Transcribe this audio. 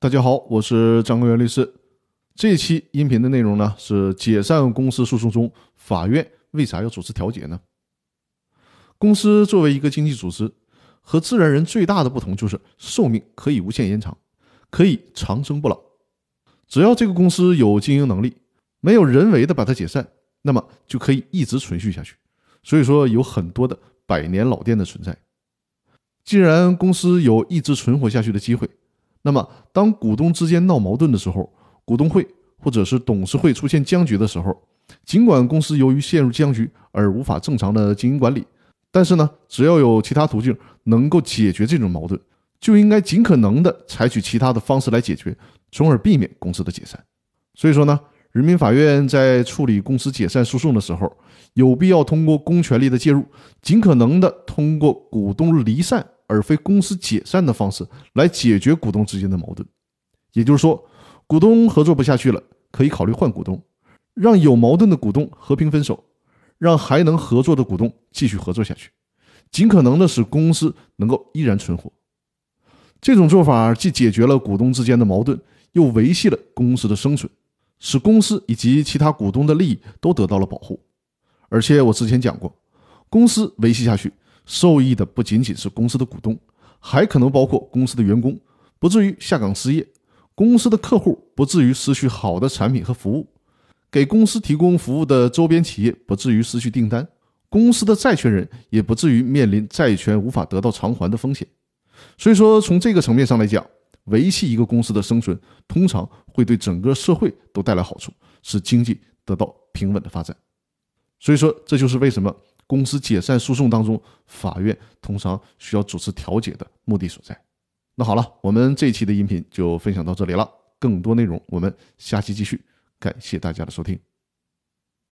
大家好，我是张根元律师。这期音频的内容呢是解散公司诉讼中，法院为啥要主持调解呢？公司作为一个经济组织，和自然人最大的不同就是寿命可以无限延长，可以长生不老。只要这个公司有经营能力，没有人为的把它解散，那么就可以一直存续下去。所以说，有很多的百年老店的存在。既然公司有一直存活下去的机会。那么，当股东之间闹矛盾的时候，股东会或者是董事会出现僵局的时候，尽管公司由于陷入僵局而无法正常的经营管理，但是呢，只要有其他途径能够解决这种矛盾，就应该尽可能的采取其他的方式来解决，从而避免公司的解散。所以说呢，人民法院在处理公司解散诉讼的时候，有必要通过公权力的介入，尽可能的通过股东离散。而非公司解散的方式来解决股东之间的矛盾，也就是说，股东合作不下去了，可以考虑换股东，让有矛盾的股东和平分手，让还能合作的股东继续合作下去，尽可能的使公司能够依然存活。这种做法既解决了股东之间的矛盾，又维系了公司的生存，使公司以及其他股东的利益都得到了保护。而且我之前讲过，公司维系下去。受益的不仅仅是公司的股东，还可能包括公司的员工，不至于下岗失业；公司的客户不至于失去好的产品和服务；给公司提供服务的周边企业不至于失去订单；公司的债权人也不至于面临债权无法得到偿还的风险。所以说，从这个层面上来讲，维系一个公司的生存，通常会对整个社会都带来好处，使经济得到平稳的发展。所以说，这就是为什么。公司解散诉讼当中，法院通常需要主持调解的目的所在。那好了，我们这一期的音频就分享到这里了，更多内容我们下期继续。感谢大家的收听。